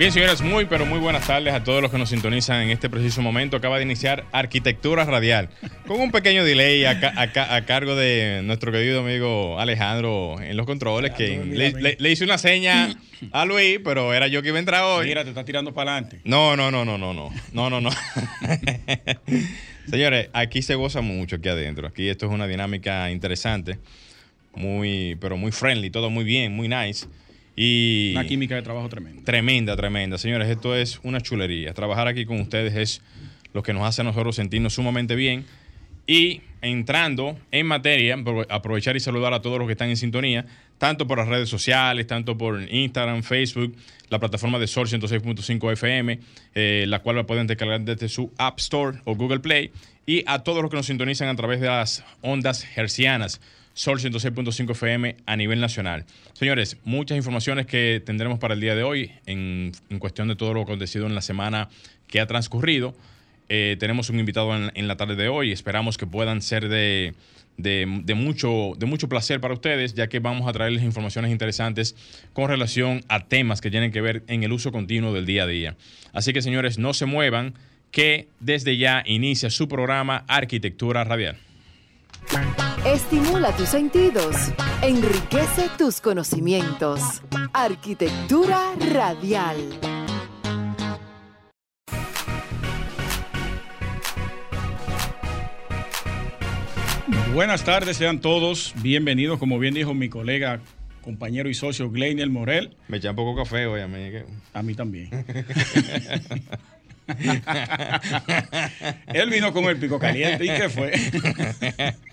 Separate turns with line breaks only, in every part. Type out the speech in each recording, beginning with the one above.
Bien, señores, muy, pero muy buenas tardes a todos los que nos sintonizan en este preciso momento. Acaba de iniciar Arquitectura Radial, con un pequeño delay a, cargo de nuestro querido amigo Alejandro en los controles, que le, hice una seña a Luis, pero era yo que iba a entrar hoy.
Mira, te está tirando para adelante.
No, no, no, no, no, no, no, no, no. señores, aquí se goza mucho aquí adentro. Aquí esto es una dinámica interesante, muy, pero muy friendly, todo muy bien, muy nice. Y
una química de trabajo tremenda.
Tremenda, tremenda. Señores, esto es una chulería. Trabajar aquí con ustedes es lo que nos hace a nosotros sentirnos sumamente bien. Y entrando en materia, aprovechar y saludar a todos los que están en sintonía, tanto por las redes sociales, tanto por Instagram, Facebook, la plataforma de Sol 106.5 FM, eh, la cual la pueden descargar desde su App Store o Google Play, y a todos los que nos sintonizan a través de las ondas hercianas Sol 106.5 FM a nivel nacional. Señores, muchas informaciones que tendremos para el día de hoy en, cuestión de todo lo acontecido en la semana que ha transcurrido. Eh, tenemos un invitado en, la tarde de hoy. Esperamos que puedan ser de, mucho, de mucho placer para ustedes, ya que vamos a traerles informaciones interesantes con relación a temas que tienen que ver en el uso continuo del día a día. Así que, señores, no se muevan, que desde ya inicia su programa Arquitectura Radial.
Estimula tus sentidos, enriquece tus conocimientos. Arquitectura radial.
Buenas tardes, sean todos bienvenidos, como bien dijo mi colega, compañero y socio Gleiniel Morel.
Me echa un poco café hoy a mí.
A mí también. Él vino con el pico caliente. ¿Y qué fue?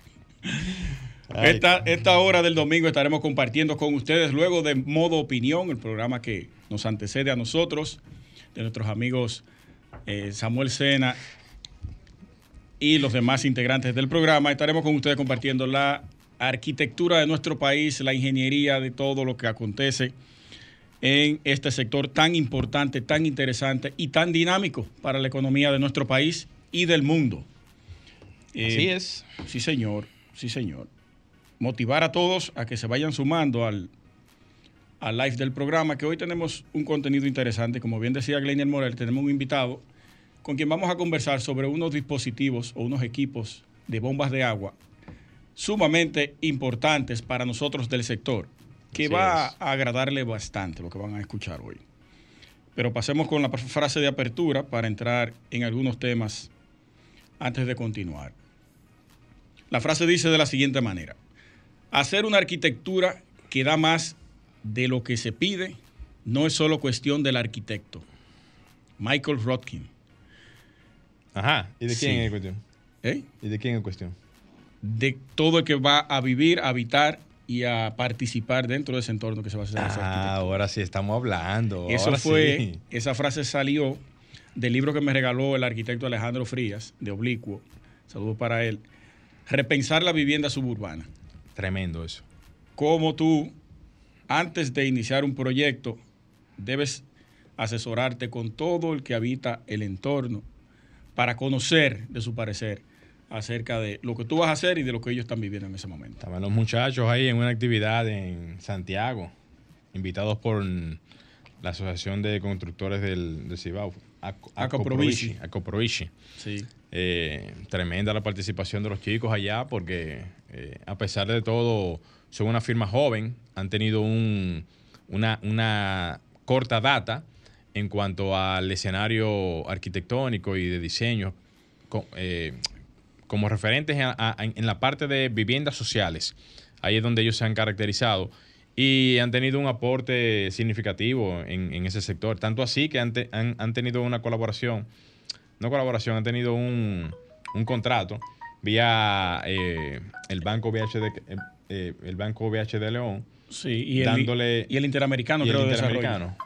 Esta, esta, hora del domingo estaremos compartiendo con ustedes luego de Modo Opinión, el programa que nos antecede a nosotros, de nuestros amigos eh, Samuel Sena y los demás integrantes del programa. Estaremos con ustedes compartiendo la arquitectura de nuestro país, la ingeniería de todo lo que acontece en este sector tan importante, tan interesante y tan dinámico para la economía de nuestro país y del mundo.
Así eh, es.
Sí, señor. Sí, señor. Motivar a todos a que se vayan sumando al, al live del programa, que hoy tenemos un contenido interesante. Como bien decía Glenn Morel, tenemos un invitado con quien vamos a conversar sobre unos dispositivos o unos equipos de bombas de agua sumamente importantes para nosotros del sector, que va a agradarle bastante lo que van a escuchar hoy. Pero pasemos con la frase de apertura para entrar en algunos temas antes de continuar. La frase dice de la siguiente manera, hacer una arquitectura que da más de lo que se pide no es solo cuestión del arquitecto. Michael Rodkin.
Ajá, ¿y de quién es cuestión? ¿Eh? ¿Y de quién es cuestión?
De todo el que va a vivir, a habitar y a participar dentro de ese entorno que se va a hacer.
Ah, ahora sí estamos hablando.
Eso fue, esa frase salió del libro que me regaló el arquitecto Alejandro Frías, de Oblicuo. Saludos para él repensar la vivienda suburbana.
Tremendo eso.
Como tú, antes de iniciar un proyecto, debes asesorarte con todo el que habita el entorno para conocer de su parecer acerca de lo que tú vas a hacer y de lo que ellos están viviendo en ese momento.
Estaban los muchachos ahí en una actividad en Santiago, invitados por la Asociación de Constructores del, Cibao,
Acoprovici.
Acoprovici. Sí. Eh, tremenda la participación de los chicos allá porque eh, a pesar de todo son una firma joven, han tenido un, una, corta data en cuanto al escenario arquitectónico y de diseño eh, como referentes en la parte de viviendas sociales. Ahí es donde ellos se han caracterizado y han tenido un aporte significativo en, ese sector. Tanto así que han, han tenido una colaboración no colaboración, han tenido un, contrato vía eh, el Banco VH de, eh, eh, el Banco VH de León.
Sí, y, el, y el Interamericano,
y el Interamericano.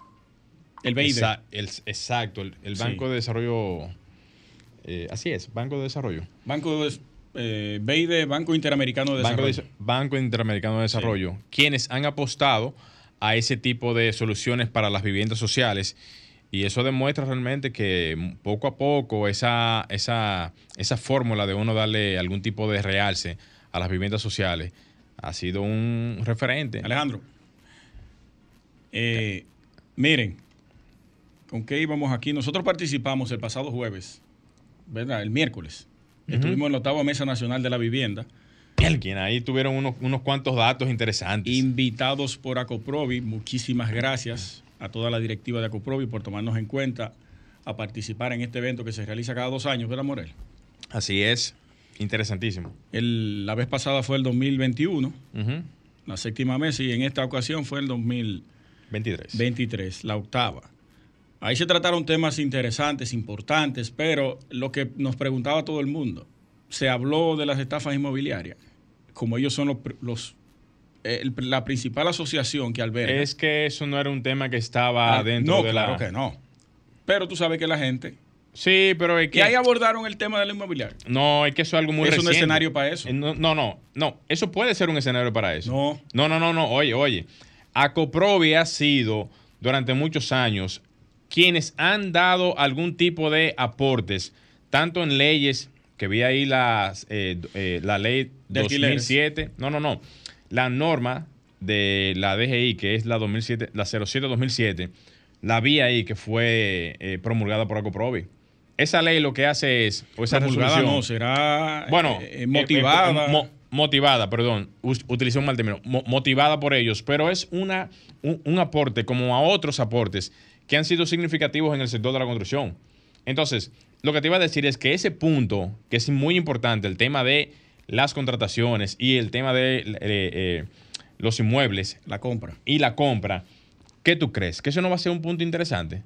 El BID.
El- exacto, el, el
Sí.
Banco de Desarrollo. eh, así es, Banco de Desarrollo.
Banco de, eh, BID, Banco Interamericano de
Banco,
Desarrollo.
de- Banco Interamericano de Desarrollo, quienes han apostado a ese tipo de soluciones para las viviendas sociales. Y eso demuestra realmente que poco a poco esa, esa, esa fórmula de uno darle algún tipo de realce a las viviendas sociales ha sido un referente.
Alejandro, eh, miren, ¿con qué íbamos aquí? Nosotros participamos el pasado jueves, ¿verdad? El miércoles. Estuvimos en la octava Mesa Nacional de la Vivienda,
Quien ahí tuvieron unos, unos cuantos datos interesantes.
invitados por Acoprovi. Muchísimas gracias a toda la directiva de Acoprovi por tomarnos en cuenta a participar en este evento que se realiza cada dos años, ¿verdad, Morel?
Así es, interesantísimo.
El- la vez pasada fue el 2021,
Ujú.
la séptima mesa, y en esta ocasión fue el 2023.
23.
la octava. Ahí se trataron temas interesantes, importantes, pero lo que nos preguntaba todo el mundo, se habló de las estafas inmobiliarias, como ellos son los, el- la principal asociación que alberga.
Es que eso no era un tema que estaba
Ah,
dentro
no,
de
claro
la...
que no. Pero tú sabes que la gente...
Sí, pero es
Y
que...
ahí abordaron el tema de la inmobiliaria.
No, es que eso es algo muy
Es un
reciente.
escenario para eso.
Eh, No, no, no, no. Eso puede ser un escenario para eso.
No.
No, no, no, no. Oye, oye. Acoprovi ha sido durante muchos años quienes han dado algún tipo de aportes, tanto en leyes, que vi ahí las, eh, eh, la ley
De alquileres.
2007, no, no, no, la norma de la DGI, que es la 2007, la 07-2007, la vi ahí que fue eh, promulgada por Acoprovi. Esa ley lo que hace es, o esa resolución,
no, será
bueno,
eh,
eh,
motivada.
eh, mo- motivada, perdón, utilicé un mal término, mo- motivada por ellos, pero es una, un, un aporte como a otros aportes que han sido significativos en el sector de la construcción. Entonces, lo que te iba a decir es que ese punto, que es muy importante, el tema de las contrataciones y el tema de eh, eh, los inmuebles
la compra.
y la compra, ¿qué tú crees? ¿Que eso no va a ser un punto interesante?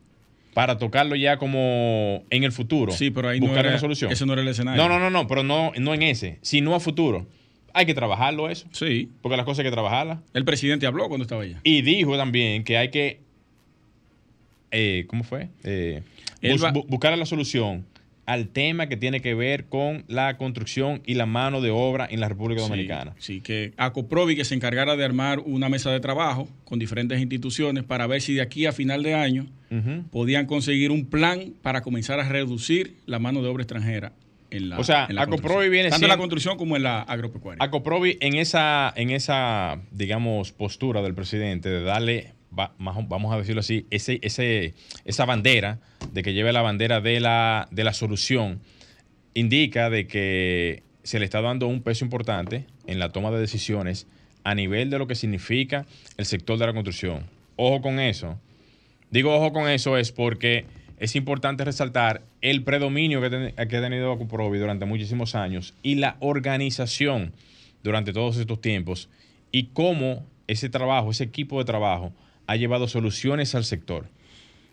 Para tocarlo ya como en el futuro.
Sí, pero ahí no
buscar
era-
una solución.
ese no era el escenario.
No, no, no, no, pero no, no en ese, sino a futuro. Hay que trabajarlo eso,
Sí.
porque las cosas hay que trabajarlas.
El presidente habló cuando estaba allá.
Y dijo también que hay que, eh, ¿cómo fue? Eh, bus- bu- buscar la solución al tema que tiene que ver con la construcción y la mano de obra en la República Dominicana.
Sí, sí, que Acoprovi que se encargara de armar una mesa de trabajo con diferentes instituciones para ver si de aquí a final de año podían conseguir un plan para comenzar a reducir la mano de obra extranjera en la
O sea,
en la
Acoprovi viene
tanto en la construcción como en la agropecuaria.
Acoprovi en esa, en esa, digamos, postura del presidente de darle, vamos a decirlo así, ese, ese, esa bandera, de que lleve la bandera de la, de la solución, indica de que se le está dando un peso importante en la toma de decisiones a nivel de lo que significa el sector de la construcción. Ojo con eso. Digo ojo con eso es porque es importante resaltar el predominio que, ten- que ha tenido Acoprovi durante muchísimos años y la organización durante todos estos tiempos y cómo ese trabajo, ese equipo de trabajo ha llevado soluciones al sector.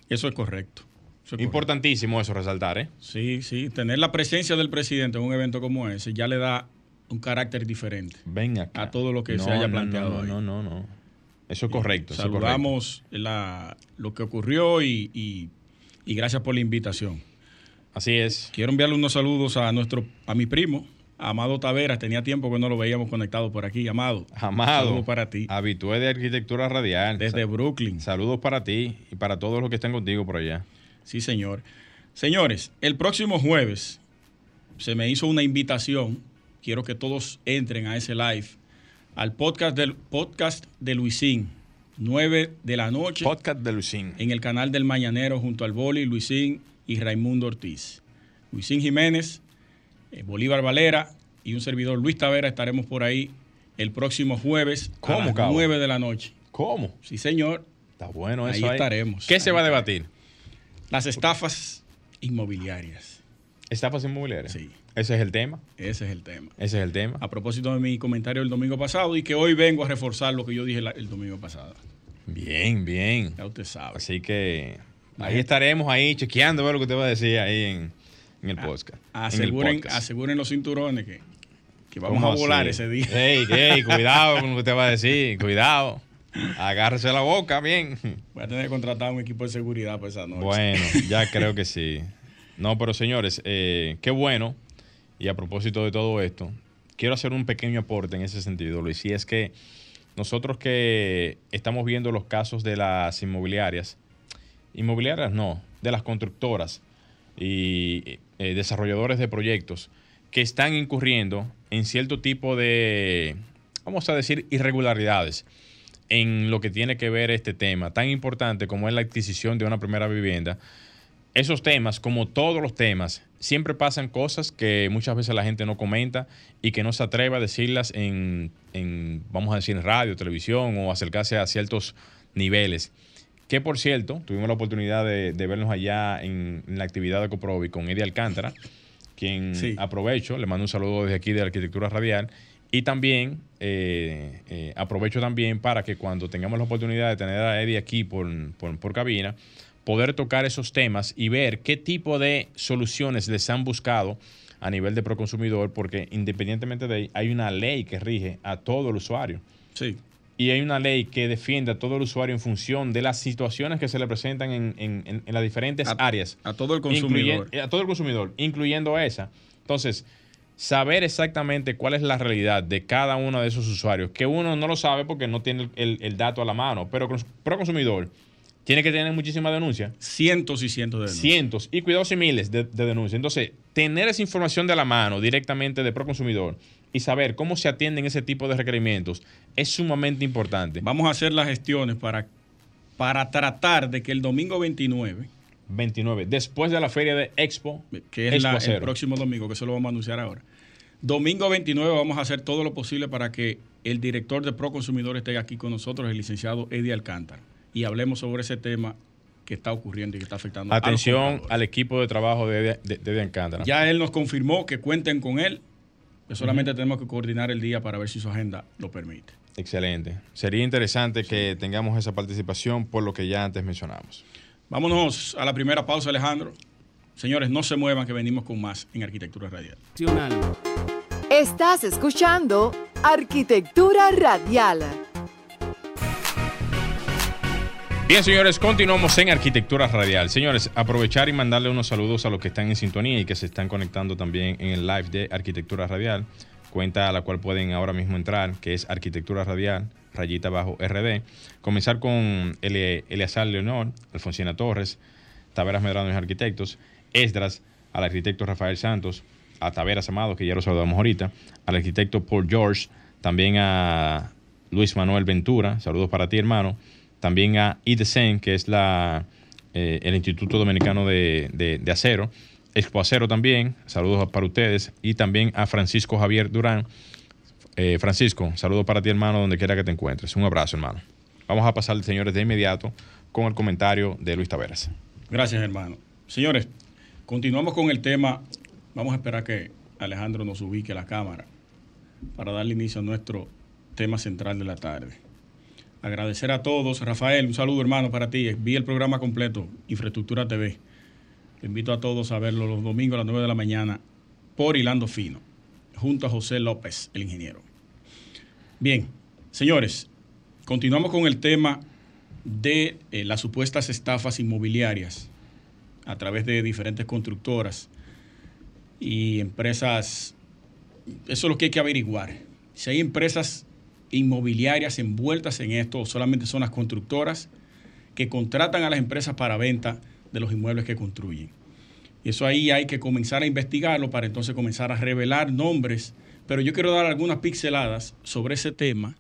Eso es correcto. Eso es correcto.
Importantísimo eso resaltar, ¿eh?
Sí, sí. Tener la presencia del presidente en un evento como ese ya le da un carácter diferente.
Ven acá.
A todo lo que se haya planteado
No,
ahí.
no, no, no. Eso es correcto.
Saludamos la- lo que ocurrió y, y- y gracias por la invitación.
Así es.
Quiero enviarle unos saludos a nuestro, a mi primo, Amado Taveras. Tenía tiempo que no lo veíamos conectado por aquí. Amado.
Amado.
Saludos para ti.
Habitué de arquitectura radial.
Desde Brooklyn.
Saludos para ti y para todos los que están contigo por allá.
Sí, señor. Señores, el próximo jueves se me hizo una invitación. Quiero que todos entren a ese live. Al podcast del podcast de Luisín. 9 de la noche.
Podcast de Lucín.
en el canal del Mañanero junto al Boli, Luisín y Raimundo Ortiz. Luisín Jiménez, Bolívar Valera y un servidor Luis Tavera estaremos por ahí el próximo jueves
¿Cómo,
a las
cabo?
9 de la noche.
¿Cómo?
Sí, señor.
Está bueno
Ahí
eso.
estaremos.
¿Qué se
Ahí
va a debatir?
Las estafas inmobiliarias.
Estafas inmobiliarias.
Sí.
Ese es el tema.
Ese es el tema.
Ese es el tema.
A propósito de mi comentario el domingo pasado y que hoy vengo a reforzar lo que yo dije la- el domingo pasado.
Bien, bien.
Ya usted sabe.
Así que ahí estaremos ahí chequeando a ver lo que usted va a decir ahí en, en el podcast. en el
Aseguren,
podcast.
aseguren los cinturones que, que vamos
¿Cómo
a volar
así?
ese día.
Ey, ey, cuidado con lo que usted va a decir. Cuidado. Agárrese la boca, bien.
Voy a tener que contratar un equipo de seguridad para esa noche.
Bueno, ya creo que sí. No, pero señores, eh, qué bueno. Y a propósito de todo esto, quiero hacer un pequeño aporte en ese sentido, Luis. Y es que nosotros que estamos viendo los casos de las inmobiliarias, inmobiliarias no, de las constructoras y eh, desarrolladores de proyectos que están incurriendo en cierto tipo de, vamos a decir, irregularidades en lo que tiene que ver este tema tan importante como es la adquisición de una primera vivienda. Esos temas, como todos los temas, siempre pasan cosas que muchas veces la gente no comenta y que no se atreve a decirlas en, vamos a decir, en radio, televisión o acercarse a ciertos niveles. Que por cierto, tuvimos la oportunidad de, vernos allá en, la actividad de Coprovi con Eddie Alcántara, quien aprovecho, le mando un saludo desde aquí de Arquitectura Radial y también eh, eh, aprovecho también para que cuando tengamos la oportunidad de tener a Eddie aquí por, cabina, poder tocar esos temas y ver qué tipo de soluciones les han buscado a nivel de proconsumidor, porque independientemente de ahí, hay una ley que rige a todo el usuario.
Sí.
Y hay una ley que defiende a todo el usuario en función de las situaciones que se le presentan en, las diferentes áreas.
A todo el consumidor.
a todo el consumidor, incluyendo esa. Entonces, saber exactamente cuál es la realidad de cada uno de esos usuarios, que uno no lo sabe porque no tiene el, dato a la mano, pero pro consumidor tiene que tener muchísimas denuncias.
Cientos y cientos de denuncias.
Cientos y cuidados y miles de, denuncias. Entonces, tener esa información de la mano directamente de pro consumidor y saber cómo se atienden ese tipo de requerimientos es sumamente importante.
Vamos a hacer las gestiones para, para tratar de que el domingo 29
29, después de la feria de Expo.
Que es el próximo domingo, que eso lo vamos a anunciar ahora. Domingo 29 vamos a hacer todo lo posible para que el director de Pro Consumidor esté aquí con nosotros, el licenciado Eddie Alcántara, y hablemos sobre ese tema que está ocurriendo y que está afectando
Atención al equipo de trabajo de, Eddie Alcántara.
Ya él nos confirmó que cuenten con él, que solamente tenemos que coordinar el día para ver si su agenda lo permite.
Excelente. Sería interesante que tengamos esa participación por lo que ya antes mencionamos.
Vámonos a la primera pausa, Alejandro. Señores, no se muevan que venimos con más en Arquitectura Radial.
Estás escuchando Arquitectura Radial.
Bien, señores, continuamos en Arquitectura Radial. Señores, aprovechar y mandarle unos saludos a los que están en sintonía y que se están conectando también en el live de Arquitectura Radial, cuenta a la cual pueden ahora mismo entrar, que es Arquitectura Radial rayita bajo RD. Comenzar con Eleazar Leonor, Alfonsina Torres, Taveras Medrano y Arquitectos, Esdras, al arquitecto Rafael Santos, a Taveras Amado, que ya lo saludamos ahorita, al arquitecto Paul George, también a Luis Manuel Ventura, saludos para ti hermano, también a IDESEN, que es la, eh, el Instituto Dominicano de, de Acero, Expo Acero también, saludos para ustedes, y también a Francisco Javier Durán, eh, Francisco, saludo para ti, hermano, donde quiera que te encuentres. Un abrazo, hermano. Vamos a pasar, señores, de inmediato con el comentario de Luis Taveras.
Gracias, hermano. Señores, continuamos con el tema. Vamos a esperar que Alejandro nos ubique la cámara para darle inicio a nuestro tema central de la tarde. Agradecer a todos. Rafael, un saludo, hermano, para ti. Vi el programa completo, Infraestructura TV. Te invito a todos a verlo los domingos a las 9 de la mañana por Hilando Fino junto a José López, el ingeniero. Bien, señores, continuamos con el tema de eh, las supuestas estafas inmobiliarias a través de diferentes constructoras y empresas. Eso es lo que hay que averiguar. Si hay empresas inmobiliarias envueltas en esto solamente son las constructoras que contratan a las empresas para venta de los inmuebles que construyen. Y eso ahí hay que comenzar a investigarlo para entonces comenzar a revelar nombres. Pero yo quiero dar algunas pixeladas sobre ese tema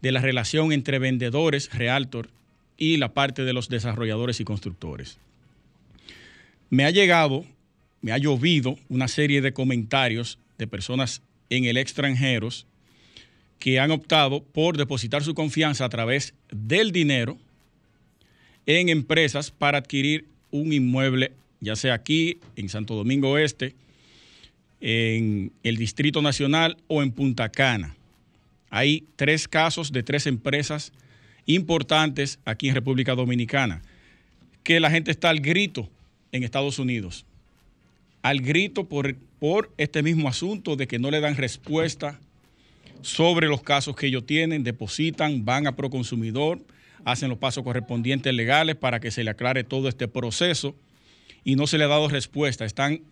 de la relación entre vendedores, realtor y la parte de los desarrolladores y constructores. Me ha llegado, me ha llovido una serie de comentarios de personas en el extranjero que han optado por depositar su confianza a través del dinero en empresas para adquirir un inmueble ya sea aquí, en Santo Domingo Oeste, en el Distrito Nacional o en Punta Cana. Hay tres casos de tres empresas importantes aquí en República Dominicana, que la gente está al grito en Estados Unidos, al grito por, por este mismo asunto de que no le dan respuesta sobre los casos que ellos tienen, depositan, van a Proconsumidor, hacen los pasos correspondientes legales para que se le aclare todo este proceso y no se le ha dado respuesta. Están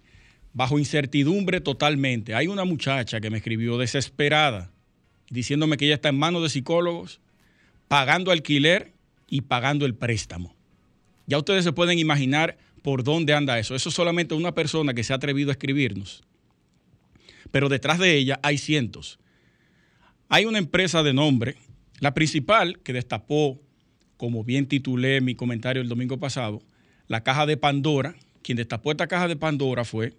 bajo incertidumbre totalmente. Hay una muchacha que me escribió desesperada diciéndome que ella está en manos de psicólogos, pagando alquiler y pagando el préstamo. Ya ustedes se pueden imaginar por dónde anda eso. Eso es solamente una persona que se ha atrevido a escribirnos. Pero detrás de ella hay cientos. Hay una empresa de nombre, la principal que destapó, como bien titulé mi comentario el domingo pasado, la caja de Pandora. Quien destapó esta caja de Pandora fue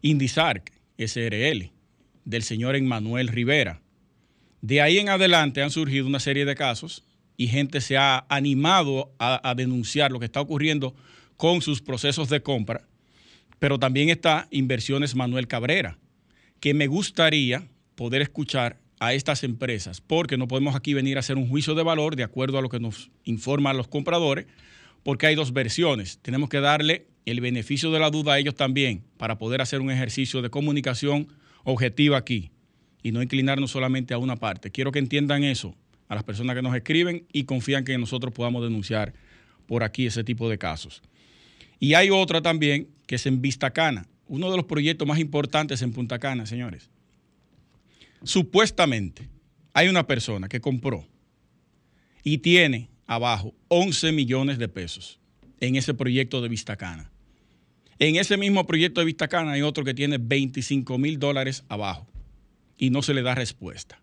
Indisarc SRL, del señor Emmanuel Rivera. De ahí en adelante han surgido una serie de casos y gente se ha animado a, a denunciar lo que está ocurriendo con sus procesos de compra, pero también está Inversiones Manuel Cabrera, que me gustaría poder escuchar a estas empresas, porque no podemos aquí venir a hacer un juicio de valor de acuerdo a lo que nos informan los compradores, porque hay dos versiones. Tenemos que darle el beneficio de la duda a ellos también para poder hacer un ejercicio de comunicación objetiva aquí y no inclinarnos solamente a una parte. Quiero que entiendan eso a las personas que nos escriben y confían que nosotros podamos denunciar por aquí ese tipo de casos. Y hay otra también que es en Vista Cana, uno de los proyectos más importantes en Punta Cana, señores. Supuestamente hay una persona que compró y tiene abajo 11 millones de pesos en ese proyecto de Vista Cana. En ese mismo proyecto de Vista Cana hay otro que tiene 25 mil dólares abajo y no se le da respuesta.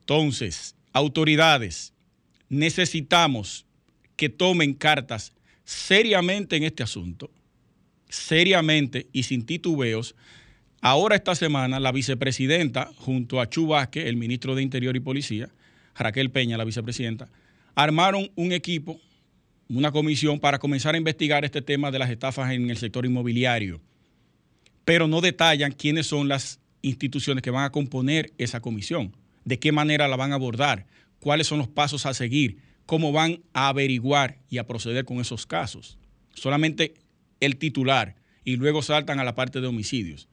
Entonces, autoridades, necesitamos que tomen cartas seriamente en este asunto, seriamente y sin titubeos. Ahora esta semana la vicepresidenta, junto a Chubasque, el ministro de Interior y Policía, Raquel Peña, la vicepresidenta, armaron un equipo, una comisión para comenzar a investigar este tema de las estafas en el sector inmobiliario. Pero no detallan quiénes son las instituciones que van a componer esa comisión, de qué manera la van a abordar, cuáles son los pasos a seguir, cómo van a averiguar y a proceder con esos casos. Solamente el titular y luego saltan a la parte de homicidios.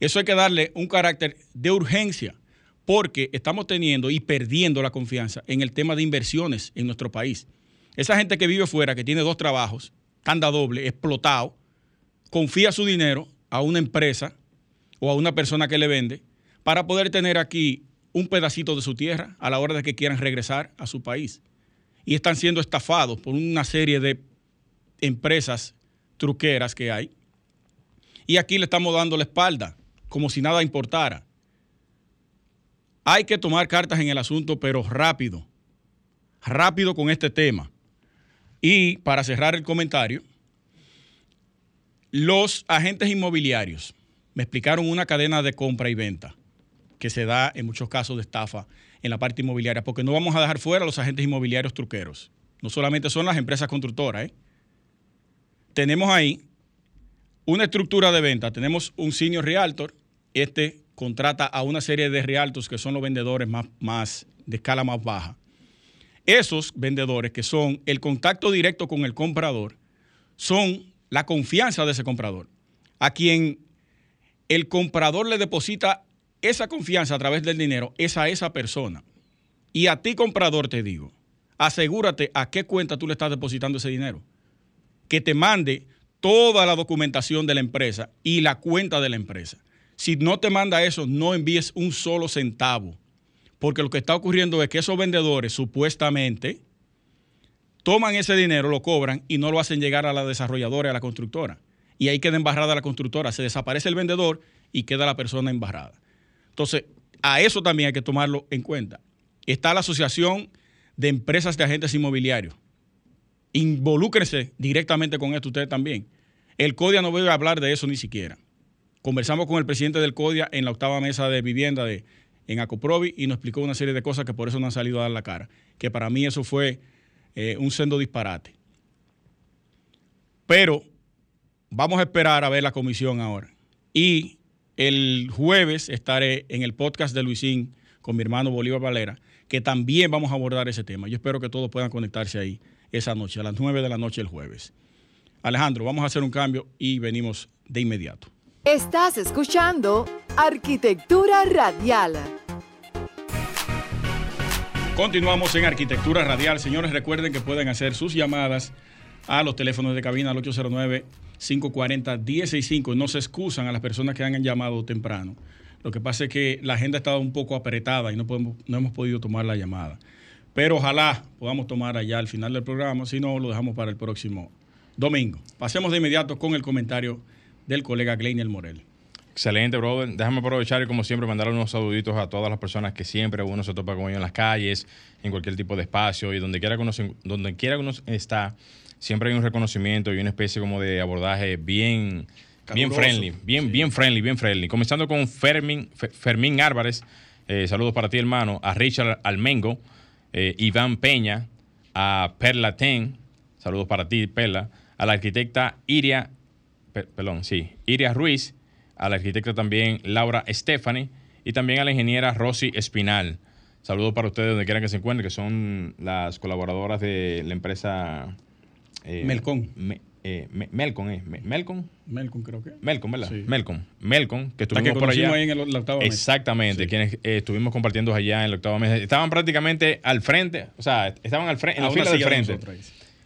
Eso hay que darle un carácter de urgencia porque estamos teniendo y perdiendo la confianza en el tema de inversiones en nuestro país. Esa gente que vive fuera, que tiene dos trabajos, tanda doble, explotado, confía su dinero a una empresa o a una persona que le vende para poder tener aquí un pedacito de su tierra a la hora de que quieran regresar a su país y están siendo estafados por una serie de empresas truqueras que hay. Y aquí le estamos dando la espalda, como si nada importara. Hay que tomar cartas en el asunto, pero rápido, rápido con este tema. Y para cerrar el comentario, los agentes inmobiliarios me explicaron una cadena de compra y venta que se da en muchos casos de estafa en la parte inmobiliaria, porque no vamos a dejar fuera a los agentes inmobiliarios truqueros. No solamente son las empresas constructoras. ¿eh? Tenemos ahí una estructura de venta. Tenemos un senior realtor. Este contrata a una serie de realtors que son los vendedores más, más de escala más baja. Esos vendedores que son el contacto directo con el comprador son la confianza de ese comprador, a quien el comprador le deposita esa confianza a través del dinero es a esa persona. Y a ti, comprador, te digo, asegúrate a qué cuenta tú le estás depositando ese dinero. Que te mande toda la documentación de la empresa y la cuenta de la empresa. Si no te manda eso, no envíes un solo centavo. Porque lo que está ocurriendo es que esos vendedores supuestamente toman ese dinero, lo cobran y no lo hacen llegar a la desarrolladora, a la constructora. Y ahí queda embarrada la constructora. Se desaparece el vendedor y queda la persona embarrada. Entonces, a eso también hay que tomarlo en cuenta. Está la Asociación de Empresas de Agentes Inmobiliarios. Involúcrense directamente con esto ustedes también. El CODIA no a hablar de eso ni siquiera. Conversamos con el presidente del CODIA en la octava mesa de vivienda de, en Acoprovi y nos explicó una serie de cosas que por eso no han salido a dar la cara. Que para mí eso fue eh, un sendo disparate. Pero vamos a esperar a ver la comisión ahora. Y el jueves estaré en el podcast de Luisín con mi hermano Bolívar Valera, que también vamos a abordar ese tema. Yo espero que todos puedan conectarse ahí esa noche, a las 9 de la noche el jueves. Alejandro, vamos a hacer un cambio y venimos de inmediato.
Estás escuchando Arquitectura Radial.
Continuamos en Arquitectura Radial. Señores, recuerden que pueden hacer sus llamadas a los teléfonos de cabina al 809-540-165. No se excusan a las personas que han llamado temprano. Lo que pasa es que la agenda estaba un poco apretada y no, podemos, no hemos podido tomar la llamada. Pero ojalá podamos tomar allá al final del programa, si no, lo dejamos para el próximo domingo. Pasemos de inmediato con el comentario del colega Gleinier Morel.
Excelente, brother. Déjame aprovechar y como siempre mandar unos saluditos a todas las personas que siempre uno se topa con ellos en las calles, en cualquier tipo de espacio y donde quiera que uno, donde quiera que uno está, siempre hay un reconocimiento y una especie como de abordaje bien, bien friendly, bien, bien friendly, bien friendly. Comenzando con Fermín, Fermín Álvarez, eh, saludos para ti hermano, a Richard Almengo, eh, Iván Peña, a Perla Ten, saludos para ti Perla, a la arquitecta Iria, perdón, sí, Iria Ruiz, a la arquitecta también Laura Stephanie y también a la ingeniera Rosy Espinal. Saludos para ustedes donde quieran que se encuentren, que son las colaboradoras de la empresa
eh, Melcon.
eh, Melcon, ¿eh? Melcon.
Melcon, creo que.
Melcon, ¿verdad? Sí. Melcon. Melcon, que estuvimos por allá.
Ahí en la octava
Exactamente, quienes eh, estuvimos compartiendo allá en la octava mesa. Estaban prácticamente al frente, o sea, estaban al frente, en la fila del frente.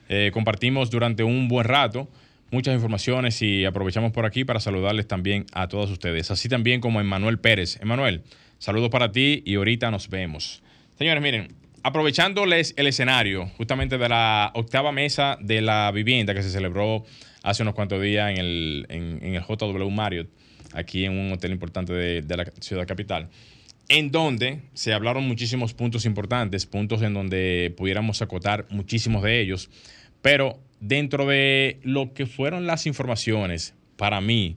Eh, compartimos durante un buen rato muchas informaciones y aprovechamos por aquí para saludarles también a todos ustedes, así también como a Emanuel Pérez. Emanuel, saludos para ti y ahorita nos vemos. Señores, miren, aprovechándoles el escenario justamente de la octava mesa de la vivienda que se celebró hace unos cuantos días en el, en, el JW Marriott, aquí en un hotel importante de, de la ciudad capital en donde se hablaron muchísimos puntos importantes, puntos en donde pudiéramos acotar muchísimos de ellos, pero dentro de lo que fueron las informaciones, para mí,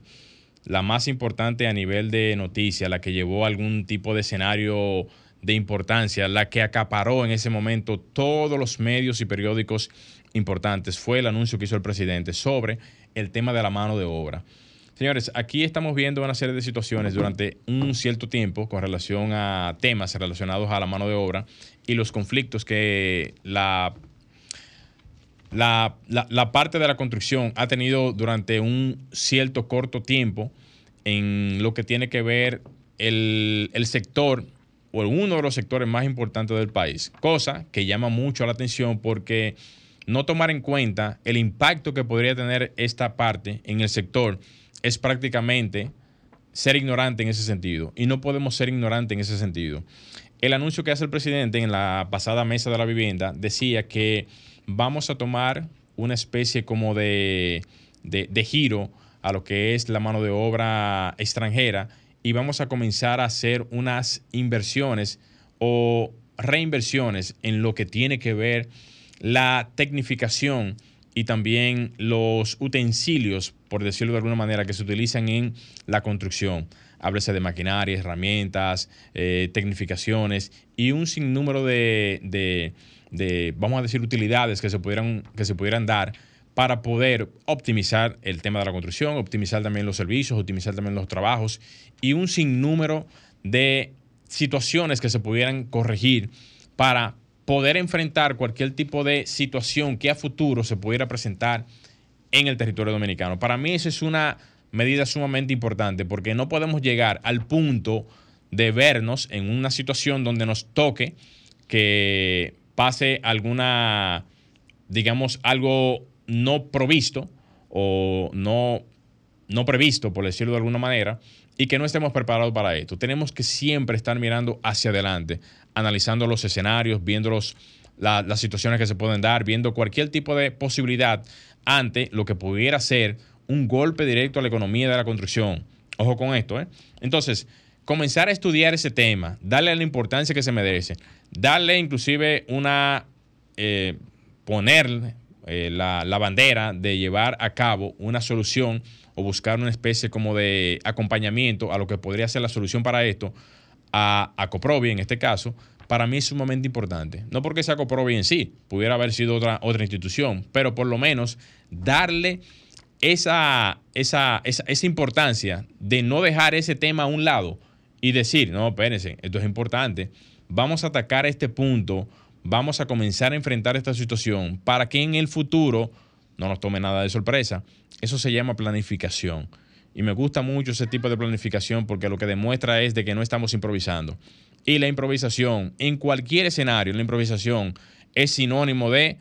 la más importante a nivel de noticia, la que llevó algún tipo de escenario de importancia, la que acaparó en ese momento todos los medios y periódicos importantes, fue el anuncio que hizo el presidente sobre el tema de la mano de obra. Señores, aquí estamos viendo una serie de situaciones durante un cierto tiempo con relación a temas relacionados a la mano de obra y los conflictos que la la, parte de la construcción ha tenido durante un cierto corto tiempo en lo que tiene que ver el, sector o uno de los sectores más importantes del país, cosa que llama mucho la atención porque no tomar en cuenta el impacto que podría tener esta parte en el sector es prácticamente ser ignorante en ese sentido y no podemos ser ignorantes en ese sentido. El anuncio que hace el presidente en la pasada mesa de la vivienda decía que vamos a tomar una especie como de, giro a lo que es la mano de obra extranjera y vamos a comenzar a hacer unas inversiones o reinversiones en lo que tiene que ver la tecnificación y también los utensilios, por decirlo de alguna manera, que se utilizan en la construcción. Háblese de maquinaria, herramientas, eh, tecnificaciones y un sinnúmero de, de, vamos a decir, utilidades que se pudieran, que se pudieran dar para poder optimizar el tema de la construcción, optimizar también los servicios, optimizar también los trabajos y un sinnúmero de situaciones que se pudieran corregir para poder enfrentar cualquier tipo de situación que a futuro se pudiera presentar en el territorio dominicano. Para mí esa es una medida sumamente importante porque no podemos llegar al punto de vernos en una situación donde nos toque que pase alguna, digamos, algo no provisto o no, no previsto, por decirlo de alguna manera, y que no estemos preparados para esto. Tenemos que siempre estar mirando hacia adelante, analizando los escenarios, viendo los, las situaciones que se pueden dar, viendo cualquier tipo de posibilidad ante lo que pudiera ser un golpe directo a la economía de la construcción. Ojo con esto, ¿eh? Entonces, comenzar a estudiar ese tema, darle la importancia que se merece, darle inclusive una, eh, poner eh, la, bandera de llevar a cabo una solución o buscar una especie como de acompañamiento a lo que podría ser la solución para esto, a, a Coprovi en este caso, para mí es sumamente importante. No porque sea Coprovi en sí, pudiera haber sido otra, otra institución, pero por lo menos darle esa, esa, esa, esa importancia de no dejar ese tema a un lado y decir, no, espérense, esto es importante, vamos a atacar este punto, vamos a comenzar a enfrentar esta situación para que en el futuro no nos tome nada de sorpresa. Eso se llama planificación. Y me gusta mucho ese tipo de planificación porque lo que demuestra es de que no estamos improvisando. Y la improvisación, en cualquier escenario, la improvisación es sinónimo de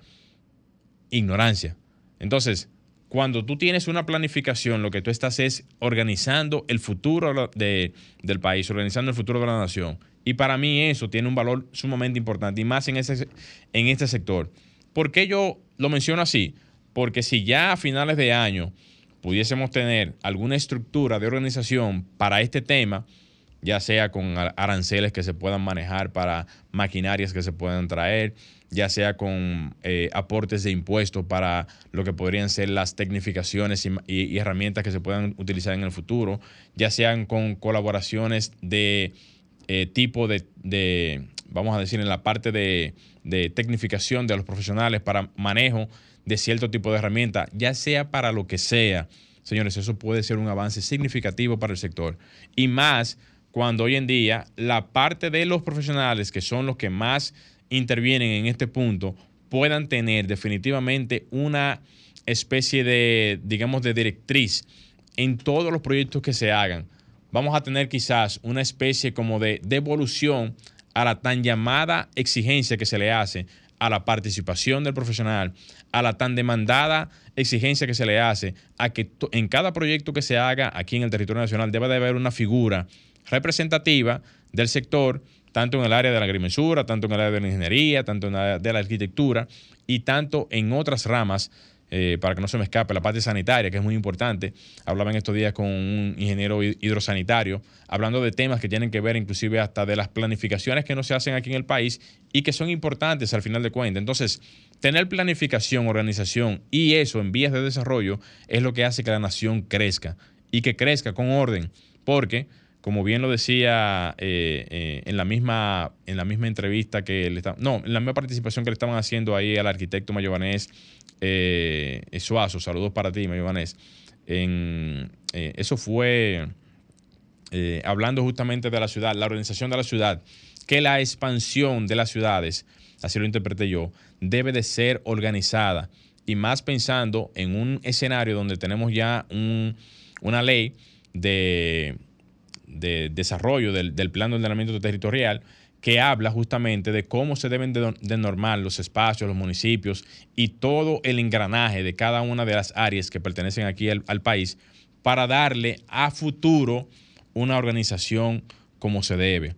ignorancia. Entonces, cuando tú tienes una planificación, lo que tú estás es organizando el futuro de, del país, organizando el futuro de la nación. Y para mí eso tiene un valor sumamente importante, y más en, ese, en este sector. ¿Por qué yo lo menciono así? Porque si ya a finales de año pudiésemos tener alguna estructura de organización para este tema, ya sea con aranceles que se puedan manejar para maquinarias que se puedan traer, ya sea con eh, aportes de impuestos para lo que podrían ser las tecnificaciones y, herramientas que se puedan utilizar en el futuro, ya sean con colaboraciones de eh, tipo de, vamos a decir, en la parte de, de tecnificación de los profesionales para manejo de cierto tipo de herramienta, ya sea para lo que sea. Señores, eso puede ser un avance significativo para el sector. Y más cuando hoy en día la parte de los profesionales, que son los que más intervienen en este punto, puedan tener definitivamente una especie de, digamos, de directriz en todos los proyectos que se hagan. Vamos a tener quizás una especie como de devolución a la tan llamada exigencia que se le hace a la participación del profesional, a la tan demandada exigencia que se le hace a que en cada proyecto que se haga aquí en el territorio nacional debe de haber una figura representativa del sector, tanto en el área de la agrimensura, tanto en el área de la ingeniería, tanto en el área de la arquitectura y tanto en otras ramas, eh, para que no se me escape, la parte sanitaria, que es muy importante. Hablaba en estos días con un ingeniero hidrosanitario, hablando de temas que tienen que ver inclusive hasta de las planificaciones que no se hacen aquí en el país y que son importantes al final de cuentas. Entonces, tener planificación, organización y eso en vías de desarrollo es lo que hace que la nación crezca y que crezca con orden, porque como bien lo decía eh, eh, en, la misma, en la misma entrevista que le no, en la misma participación que le estaban haciendo ahí al arquitecto mayobanés eh, Suazo, saludos para ti, mayobanés. En, eso fue hablando justamente de la ciudad, la organización de la ciudad, que la expansión de las ciudades, así lo interpreté yo, debe de ser organizada y más pensando en un escenario donde tenemos ya una ley de de desarrollo del, plan de ordenamiento territorial que habla justamente de cómo se deben de, normar los espacios, los municipios y todo el engranaje de cada una de las áreas que pertenecen aquí al, país para darle a futuro una organización como se debe.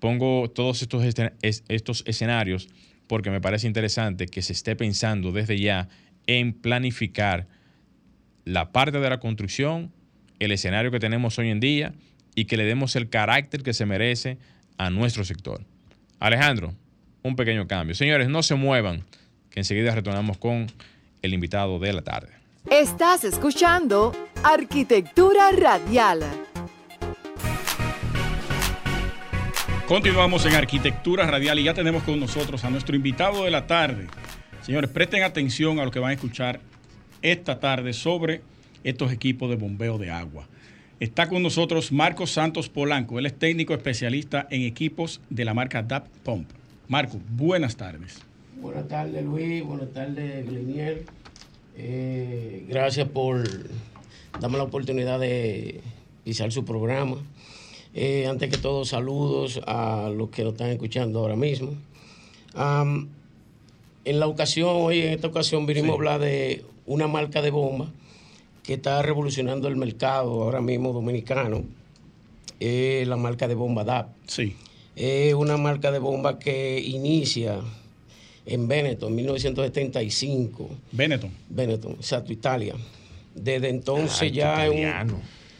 Pongo todos estos, estos escenarios porque me parece interesante que se esté pensando desde ya en planificar la parte de la construcción, el escenario que tenemos hoy en día y que le demos el carácter que se merece a nuestro sector. Alejandro, un pequeño cambio. Señores, no se muevan, que enseguida retornamos con el invitado de la tarde.
Estás escuchando Arquitectura Radial.
Continuamos en Arquitectura Radial y ya tenemos con nosotros a nuestro invitado de la tarde. Señores, presten atención a lo que van a escuchar esta tarde sobre estos equipos de bombeo de agua. Está con nosotros Marcos Santos Polanco. Él es técnico especialista en equipos de la marca DAP Pump. Marco, buenas tardes.
Buenas tardes, Luis. Buenas tardes, Glenier. Eh, gracias por darme la oportunidad de pisar su programa. Eh, antes que todo, saludos a los que lo están escuchando ahora mismo. en la ocasión, hoy en esta ocasión, vinimos a hablar de una marca de bomba que está revolucionando el mercado ahora mismo dominicano es la marca de bomba DAP.
Sí.
Es una marca de bomba que inicia en Benetton, en 1975.
Benetton.
Benetton, exacto, Italia. Desde entonces ya es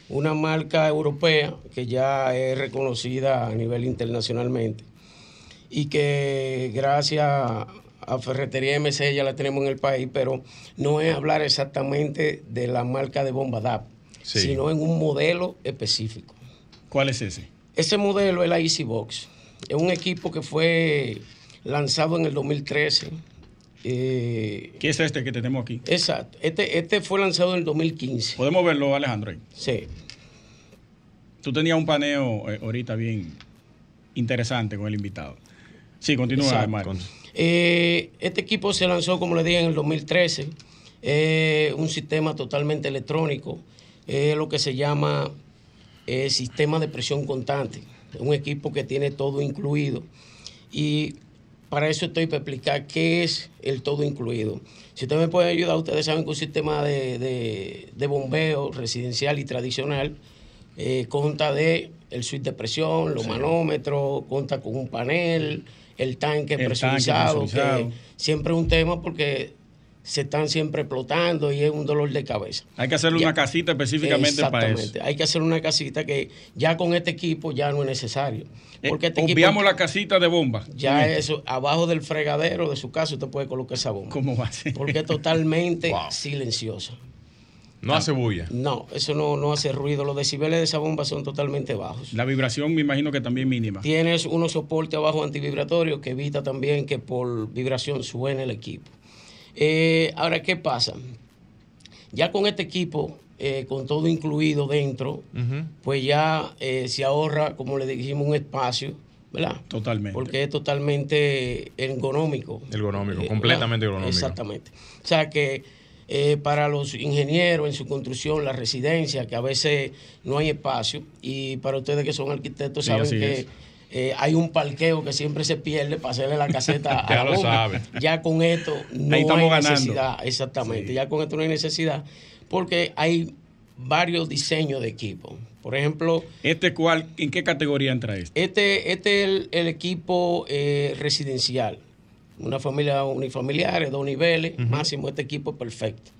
una marca europea que ya es reconocida a nivel internacionalmente y que gracias a Ferretería MC ya la tenemos en el país, pero no es hablar exactamente de la marca de bomba DAP, sino en un modelo específico.
¿Cuál es ese?
Ese modelo es la Easy Box. Es un equipo que fue lanzado en el 2013.
Eh, ¿Qué es este que tenemos aquí?
Exacto. Este, este fue lanzado en el 2015.
¿Podemos verlo, Alejandro?
Sí.
Tú tenías un paneo eh, ahorita bien interesante con el invitado. Sí, continúa, Marcos.
Eh, este equipo se lanzó, como le dije, en el 2013. Eh, un sistema totalmente electrónico, lo que se llama eh, sistema de presión constante. un equipo que tiene todo incluido. Y para eso estoy para explicar qué es el todo incluido. Si usted me puede ayudar, ustedes saben que un sistema de, bombeo residencial y tradicional eh, consta de el suite de presión, los manómetros, conta con un panel, el tanque presurizado, que siempre es un tema porque se están siempre explotando y es un dolor de cabeza.
Hay que hacerle una casita específicamente para eso.
Hay que hacer una casita que ya con este equipo ya no es necesario.
Eh, porque este obviamos la casita de bomba.
Ya eso, abajo del fregadero de su casa usted puede colocar esa bomba.
¿Cómo va a ser?
Porque es totalmente silenciosa.
No hace bulla.
No, eso no, no hace ruido. Los decibeles de esa bomba son totalmente bajos.
La vibración me imagino que también mínima.
Tienes unos soportes abajo antivibratorios que evita también que por vibración suene el equipo. Eh, ahora, ¿qué pasa? Ya con este equipo, eh, con todo incluido dentro, pues ya eh, se ahorra, como le dijimos, un espacio, ¿verdad?
Totalmente.
Porque es totalmente ergonómico.
Ergonómico, completamente ergonómico.
Exactamente. O sea que para los ingenieros en su construcción, la residencia, que a veces no hay espacio, y para ustedes que son arquitectos saben que... Eh, hay un parqueo que siempre se pierde para hacerle la caseta a la bomba. Ya con esto no hay necesidad, exactamente. Ya con esto no hay necesidad porque hay varios diseños de equipo. Por ejemplo,
este cuál, ¿en qué categoría entra este?
Este, este es el, equipo eh, residencial. Una familia unifamiliar, dos niveles, máximo este equipo es perfecto.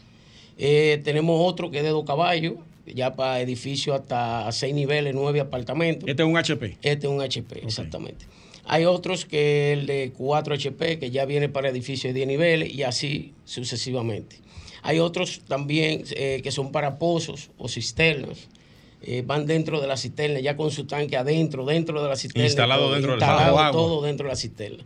Eh, tenemos otro que es de dos caballos, ya para edificios hasta seis niveles, nueve apartamentos.
Este es un HP.
Este es un HP, exactamente. Hay otros que el de 4 HP, que ya viene para edificios de 10 niveles y así sucesivamente. Hay otros también eh, que son para pozos o cisternas. Eh, van dentro de la cisterna, ya con su tanque adentro, dentro de la cisterna.
Instalado dentro
de la todo dentro de la cisterna.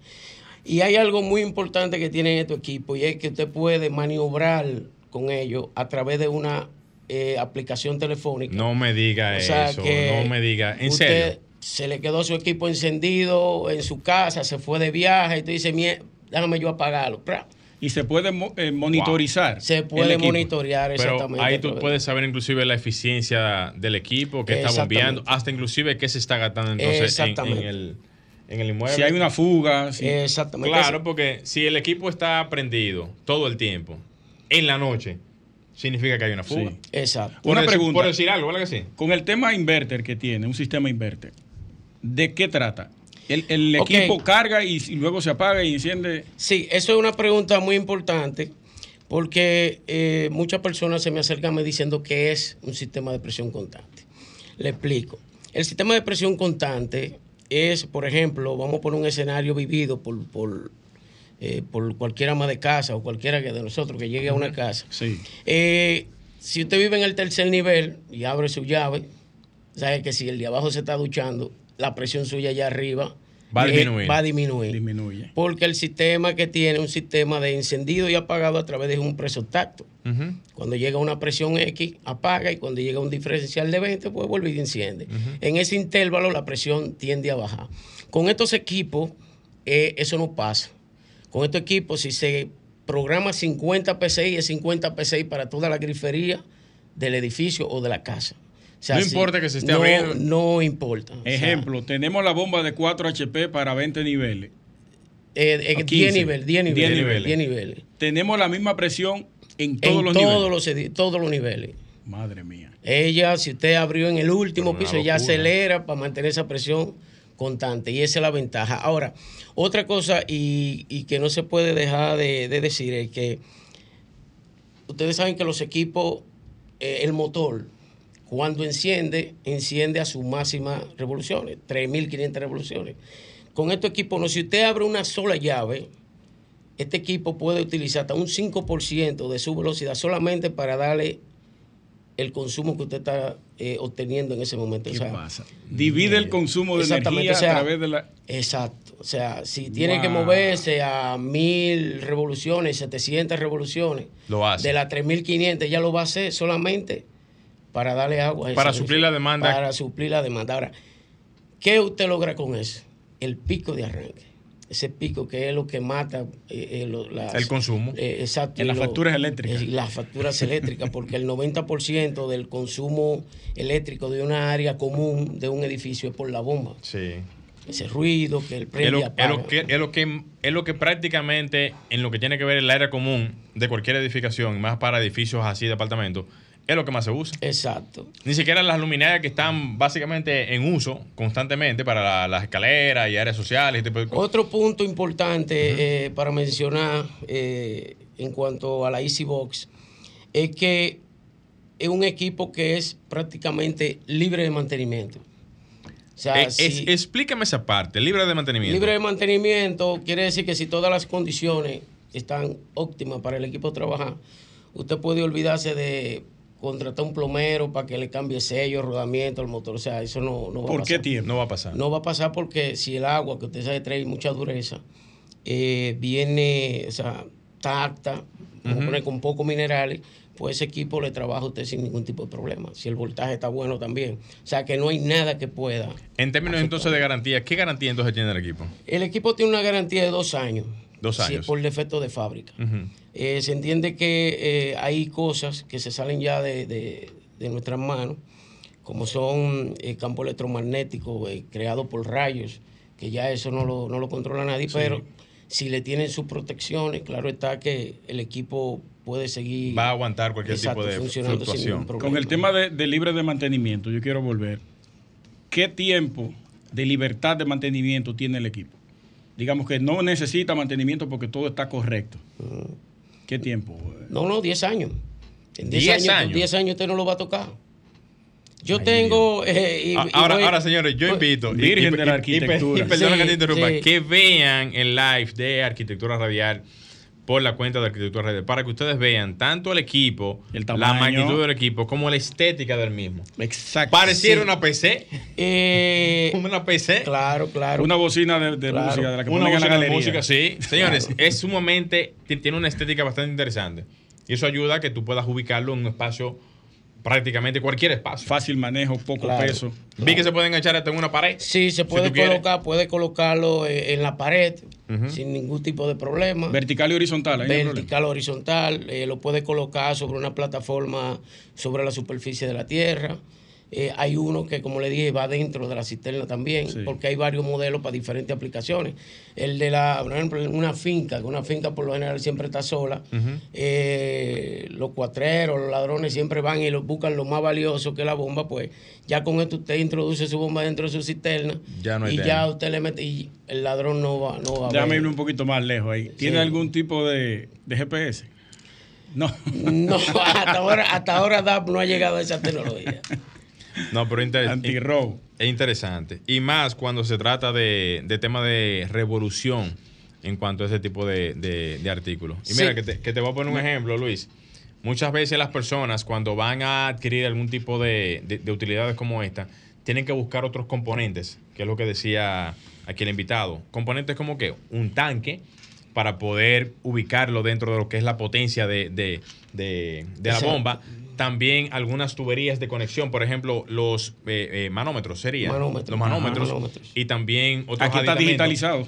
Y hay algo muy importante que tiene este equipo y es que usted puede maniobrar con ellos a través de una eh, aplicación telefónica.
No me diga eso, no me diga. ¿En serio?
Se le quedó su equipo encendido en su casa, se fue de viaje y tú dices, déjame yo apagarlo.
Y se puede eh, monitorizar.
Se puede monitorear, exactamente.
ahí tú puedes saber inclusive la eficiencia del equipo que está bombeando, hasta inclusive qué se está gastando entonces en, el, en, el, inmueble.
Si hay una fuga.
Exactamente.
Claro, porque si el equipo está prendido todo el tiempo, en la noche, significa que hay una fuga.
Exacto.
una pregunta.
por decir algo, ¿verdad que sí?
Con el tema inverter que tiene, un sistema inverter, ¿de qué trata? El, equipo carga y, luego se apaga y enciende.
Sí, eso es una pregunta muy importante porque eh, muchas personas se me acercan me diciendo que es un sistema de presión constante. Le explico. El sistema de presión constante es, por ejemplo, vamos a poner un escenario vivido por, por eh, por cualquier ama de casa o cualquiera que de nosotros que llegue a una casa.
Sí.
Eh, si usted vive en el tercer nivel y abre su llave, sabe que si el de abajo se está duchando, la presión suya allá arriba
va a eh, disminuir.
va a disminuir.
Disminuye.
Porque el sistema que tiene un sistema de encendido y apagado a través de un preso tacto. Cuando llega una presión X, apaga y cuando llega un diferencial de 20, pues vuelve y enciende. En ese intervalo la presión tiende a bajar. Con estos equipos, eso no pasa. Con este equipo, si se programa 50 PCI, es 50 PCI para toda la grifería del edificio o de la casa.
No importa que se esté
no,
abriendo.
No importa.
Ejemplo, tenemos la bomba de 4 HP para 20 niveles.
Eh, 10 niveles, 10 niveles, 10 niveles.
Tenemos la misma presión en todos los
todos niveles. Los, todos los niveles.
Madre mía.
Ella, si usted abrió en el último piso, ella acelera para mantener esa presión constante. Y esa es la ventaja. Ahora, otra cosa y, que no se puede dejar de, decir es que ustedes saben que los equipos, eh, el motor, cuando enciende, enciende a sus máximas revoluciones, 3.500 revoluciones. Con este equipo, no, si usted abre una sola llave, este equipo puede utilizar hasta un 5% de su velocidad solamente para darle el consumo que usted está eh, obteniendo en ese momento.
¿Qué pasa? Divide el consumo de energía a través de la...
Exacto. O sea, si tiene que moverse a mil revoluciones, 700 revoluciones,
lo hace.
de las 3500 ya lo va a hacer solamente para darle agua.
para suplir la demanda.
Para suplir la demanda. Ahora, ¿qué usted logra con eso? El pico de arranque. ese pico que es lo que mata eh, eh,
el consumo.
exacto.
En las facturas eléctricas.
las facturas eléctricas, porque el 90% del consumo eléctrico de una área común de un edificio es por la bomba.
Sí.
Ese ruido que el
prende es lo, que, es lo que es lo que prácticamente en lo que tiene que ver el área común de cualquier edificación, más para edificios así de apartamentos, es lo que más se usa.
Exacto.
Ni siquiera las luminarias que están básicamente en uso constantemente para las escaleras y áreas sociales.
Otro punto importante eh, para mencionar eh, en cuanto a la Easy Box es que es un equipo que es prácticamente libre de mantenimiento.
O sea, eh, explícame esa parte, libre de mantenimiento.
Libre de mantenimiento quiere decir que si todas las condiciones están óptimas para el equipo trabajar, usted puede olvidarse de contratar un plomero para que le cambie sello, rodamiento al motor. O sea, eso no, no
va a pasar. ¿Por qué tiempo?
No va a pasar.
No va a pasar porque si el agua, que usted sabe trae mucha dureza, eh, viene, o sea, tacta, con poco minerales, pues ese equipo le trabaja a usted sin ningún tipo de problema. Si el voltaje está bueno también. O sea, que no hay nada que pueda.
En términos entonces de garantía, ¿qué garantía entonces tiene el equipo?
El equipo tiene una garantía de dos años.
Dos años.
por defecto de fábrica. Eh, se entiende que eh, hay cosas que se salen ya de, nuestras manos, como son el eh, campo electromagnético creado por rayos, que ya eso no lo, no lo controla nadie, pero si le tienen sus protecciones, claro está que el equipo puede seguir.
Va a aguantar cualquier tipo de fluctuación.
Con el tema de, de libre de mantenimiento, yo quiero volver. ¿Qué tiempo de libertad de mantenimiento tiene el equipo? Digamos que no necesita mantenimiento porque todo está correcto. ¿Qué tiempo?
No, no, 10 años. En 10 años, 10 años usted no lo va a tocar. Yo tengo. Eh,
ahora, ahora, señores, yo invito.
Virgen de la arquitectura.
Y, perdón que te interrumpa. Que vean el live de Arquitectura Radial por la cuenta de Arquitectura Radial para que ustedes vean tanto el equipo, la magnitud del equipo, como la estética del mismo.
Exacto.
Pareciera una PC.
Eh,
una PC.
Claro, claro.
Una bocina de, música, de la que una bocina de música,
sí. Señores, es sumamente, tiene una estética bastante interesante. Y eso ayuda a que tú puedas ubicarlo en un espacio prácticamente cualquier espacio.
Fácil manejo, poco peso.
Vi que se pueden echar hasta en una pared.
Sí, se puede colocar, puede colocarlo eh, en la pared sin ningún tipo de problema.
Vertical y horizontal.
Vertical horizontal. Eh, lo puede colocar sobre una plataforma sobre la superficie de la tierra. Eh, hay uno que, como le dije, va dentro de la cisterna también, porque hay varios modelos para diferentes aplicaciones. El de la, por ejemplo, una finca, que una finca por lo general siempre está sola. Eh, los cuatreros, los ladrones siempre van y los buscan lo más valioso que es la bomba, pues ya con esto usted introduce su bomba dentro de su cisterna y ya usted le mete y el ladrón no va, no va a
Déjame ir un poquito más lejos ahí. ¿Tiene algún tipo de, de GPS?
No. No, hasta ahora, hasta ahora DAP no ha llegado a esa tecnología.
No, pero Es interesante. Y más cuando se trata de, de tema de revolución en cuanto a ese tipo de, artículos. Y mira, que, te, voy a poner un ejemplo, Luis. Muchas veces las personas cuando van a adquirir algún tipo de, de, utilidades como esta, tienen que buscar otros componentes, que es lo que decía aquí el invitado. Componentes como que un tanque para poder ubicarlo dentro de lo que es la potencia de, la bomba también algunas tuberías de conexión, por ejemplo, los eh, eh, manómetros serían. Los manómetros, Y también
otros Aquí está digitalizado.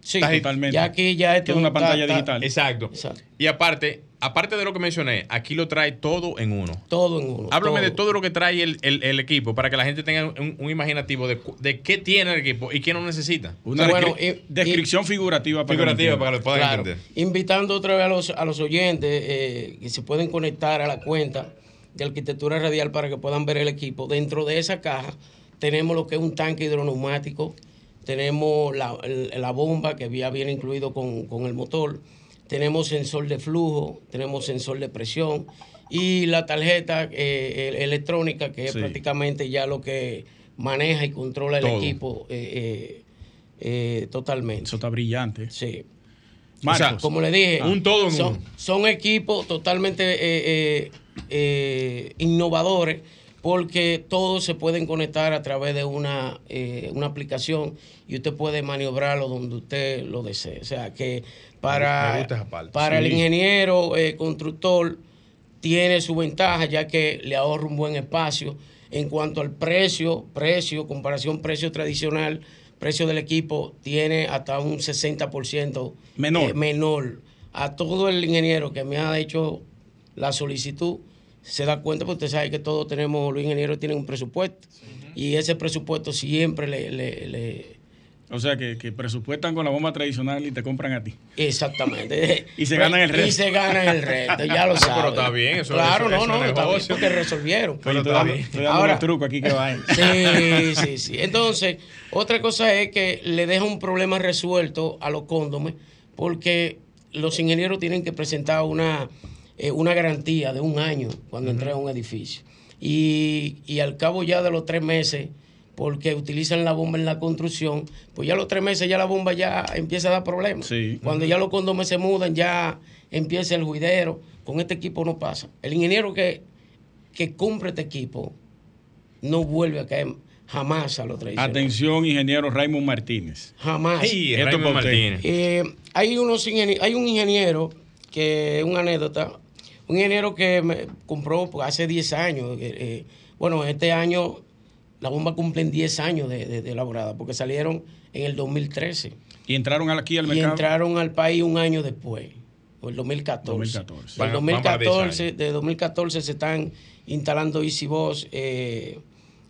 Sí, totalmente. Ya aquí ya
Tiene una pantalla digital.
Exacto. Y aparte, aparte de lo que mencioné, aquí lo trae todo en uno.
Todo en uno.
Háblame de todo lo que trae el, equipo para que la gente tenga un, imaginativo de, qué tiene el equipo y qué no necesita.
Una descripción figurativa
para, figurativa para que lo puedan entender.
Invitando otra vez a los, a los oyentes eh, que se pueden conectar a la cuenta de arquitectura radial para que puedan ver el equipo. Dentro de esa caja tenemos lo que es un tanque hidroneumático, tenemos la, bomba que ya viene incluido con, el motor, tenemos sensor de flujo, tenemos sensor de presión y la tarjeta eh, electrónica que es prácticamente ya lo que maneja y controla el equipo eh, eh, totalmente.
Eso está brillante.
Sí. como le dije,
un todo
son, son equipos totalmente eh, innovadores porque todos se pueden conectar a través de una, eh, una aplicación y usted puede maniobrarlo donde usted lo desee. O sea que para, para el ingeniero eh, constructor tiene su ventaja ya que le ahorra un buen espacio. En cuanto al precio, precio, comparación precio tradicional, precio del equipo tiene hasta un 60%
menor.
Eh, menor. A todo el ingeniero que me ha hecho la solicitud, se da cuenta, porque usted sabe que todos tenemos, los ingenieros tienen un presupuesto. Y ese presupuesto siempre le, le
o sea, que, presupuestan con la bomba tradicional y te compran a ti.
Exactamente.
y se ganan el resto.
Y se ganan el resto, ya lo sabes.
Pero está bien, eso
Claro,
no,
no, está bien porque resolvieron.
Pero está bien. Estoy dando Ahora, truco aquí que va.
Sí, sí, sí. Entonces, otra cosa es que le deja un problema resuelto a los cóndomes porque los ingenieros tienen que presentar una, eh, una garantía de un año cuando uh a un edificio. Y, y al cabo ya de los tres meses porque utilizan la bomba en la construcción, pues ya los tres meses ya la bomba ya empieza a dar problemas. Cuando ya los condones se mudan, ya empieza el juidero. Con este equipo no pasa. El ingeniero que, que compre este equipo no vuelve a caer jamás a lo tradicional.
Atención, ingeniero Raymond Martínez.
Jamás.
Raymond Martínez.
Eh, hay, unos hay un ingeniero que, una anécdota, un ingeniero que me compró hace 10 años. Eh, bueno, este año la bomba cumplen 10 años de, elaborada, porque salieron en el 2013.
¿Y entraron aquí al mercado?
Y entraron al país un año después, o el 2014. 2014. 2014 de 2014 se están instalando Easy Boss eh,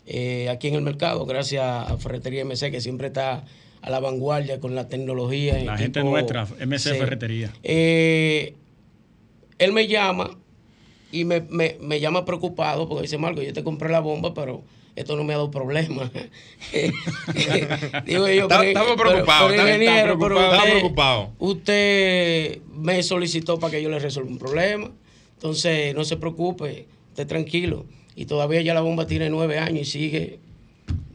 eh, aquí en el mercado, gracias a Ferretería MC, que siempre está a la vanguardia con la tecnología.
La gente nuestra, MC Ferretería.
Eh, él me llama y me, me, llama preocupado porque dice, Marco, yo te compré la bomba, pero esto no me ha dado problema.
Digo yo, estamos preocupados, estamos preocupados.
Usted me solicitó para que yo le resuelva un problema. Entonces, no se preocupe, esté tranquilo. Y todavía ya la bomba tiene nueve años y sigue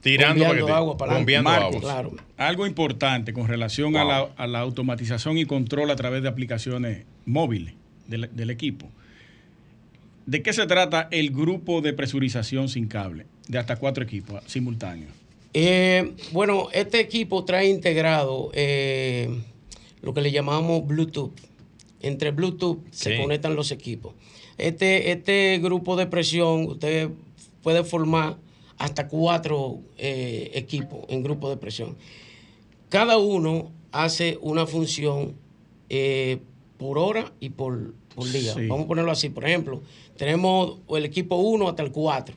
tirando
agua para
adelante. Claro. Algo importante con relación a, la, automatización y control a través de aplicaciones móviles del equipo. ¿De qué se trata el grupo de presurización sin cable? De hasta cuatro equipos simultáneos.
Eh, bueno, este equipo trae integrado eh, lo que le llamamos Bluetooth. Entre Bluetooth se conectan los equipos. Este, este grupo de presión, usted puede formar hasta cuatro eh, equipos en grupo de presión. Cada uno hace una función por hora y por, día. Vamos a ponerlo así. Por ejemplo, tenemos el equipo 1 hasta el 4.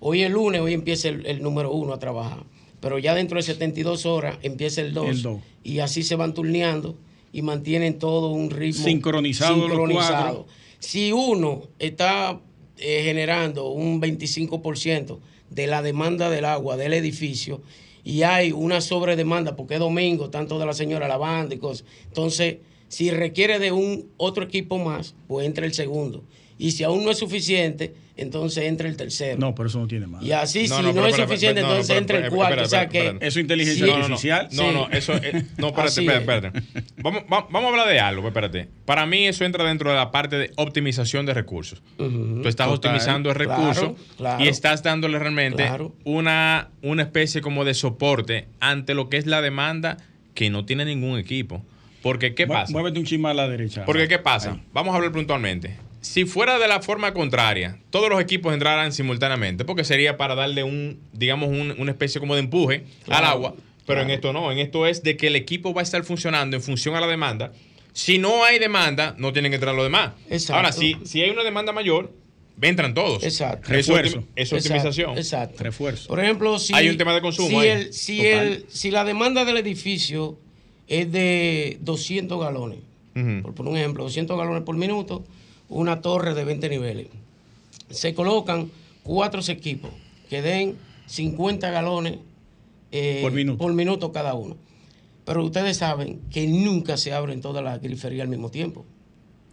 Hoy es lunes, hoy empieza el, número 1 a trabajar. Pero ya dentro de 72 horas empieza el 2. Y así se van turneando y mantienen todo un ritmo
sincronizado. sincronizado.
Si uno está eh, generando un 25% de la demanda del agua del edificio y hay una sobredemanda porque es domingo, tanto de la señora lavando y cosas, entonces si requiere de un otro equipo más, pues entra el segundo. Y si aún no es suficiente, entonces entra el tercero.
No, pero eso no tiene más.
Y así, si no, es suficiente, entonces entra el cuarto. o sea que.
¿Eso inteligencia artificial?
No, no, eso. no, espérate, espérate, espérate. Vamos, vamos, a hablar de algo, pues, espérate. Para mí, eso entra dentro de la parte de optimización de recursos. Tú estás optimizando el recurso y estás dándole realmente una, una especie como de soporte ante lo que es la demanda que no tiene ningún equipo. Porque, ¿qué pasa?
Muévete un chisme a la derecha.
Porque, ¿qué pasa? Vamos a hablar puntualmente si fuera de la forma contraria, todos los equipos entraran simultáneamente, porque sería para darle un, digamos, una especie como de empuje al agua. Pero en esto no, en esto es de que el equipo va a estar funcionando en función a la demanda. Si no hay demanda, no tienen que entrar los demás. Ahora, si, si hay una demanda mayor, entran todos.
Exacto.
Refuerzo.
Es optimización.
Exacto.
Refuerzo.
Por ejemplo, si.
Hay un tema de consumo.
Si, el, si, si la demanda del edificio es de 200 galones, por poner un ejemplo, 200 galones por minuto, una torre de 20 niveles. Se colocan cuatro equipos que den 50 galones
eh, por,
minuto. cada uno. Pero ustedes saben que nunca se abren todas las griferías al mismo tiempo.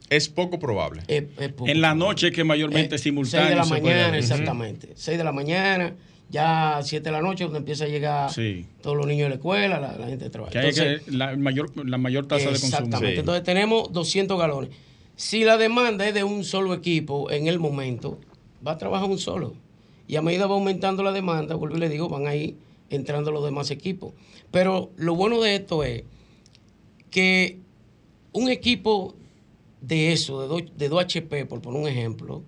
Es poco probable.
en la noche que mayormente es eh, simultáneo.
6 de la mañana, exactamente. 6 de la mañana, ya 7 de la noche, donde empieza a llegar todos los niños de la escuela, la, gente de trabajo.
Que hay la, mayor, la mayor tasa de consumo.
Exactamente. Entonces tenemos 200 galones. Si la demanda es de un solo equipo en el momento, va a trabajar un solo. Y a medida va aumentando la demanda, vuelvo y le digo, van a ir entrando los demás equipos. Pero lo bueno de esto es que un equipo de eso, de 2, HP, por poner un ejemplo,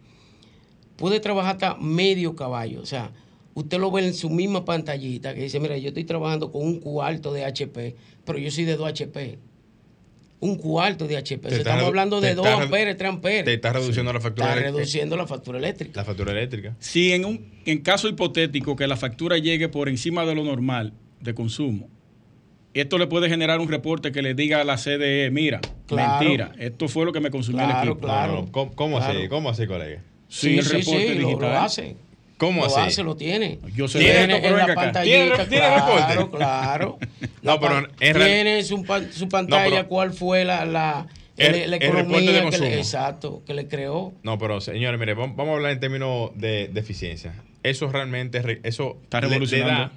puede trabajar hasta medio caballo. O sea, usted lo ve en su misma pantallita que dice, mira, yo estoy trabajando con un cuarto de HP, pero yo soy de 2 HP. Un cuarto de HP. estamos hablando de 2 amperes, 3 amperes.
Te está reduciendo la factura
está reduciendo la factura eléctrica.
La factura eléctrica.
Si en un en caso hipotético que la factura llegue por encima de lo normal de consumo, esto le puede generar un reporte que le diga a la CDE, mira, mentira, esto fue lo que me consumió el equipo.
Claro, ¿Cómo, así? ¿Cómo así, colega?
Sí, el reporte digital. Lo, hace.
¿Cómo
lo
así?
Hace, lo tiene.
Yo sé
tiene en la pantallita.
¿Tiene, reporte?
Claro,
no, pero
tiene su, su pantalla cuál fue la, la, el, la economía que le, exacto, que le creó.
No, pero señores, mire, vamos a hablar en términos de, de eficiencia. Eso realmente, eso
está revolucionando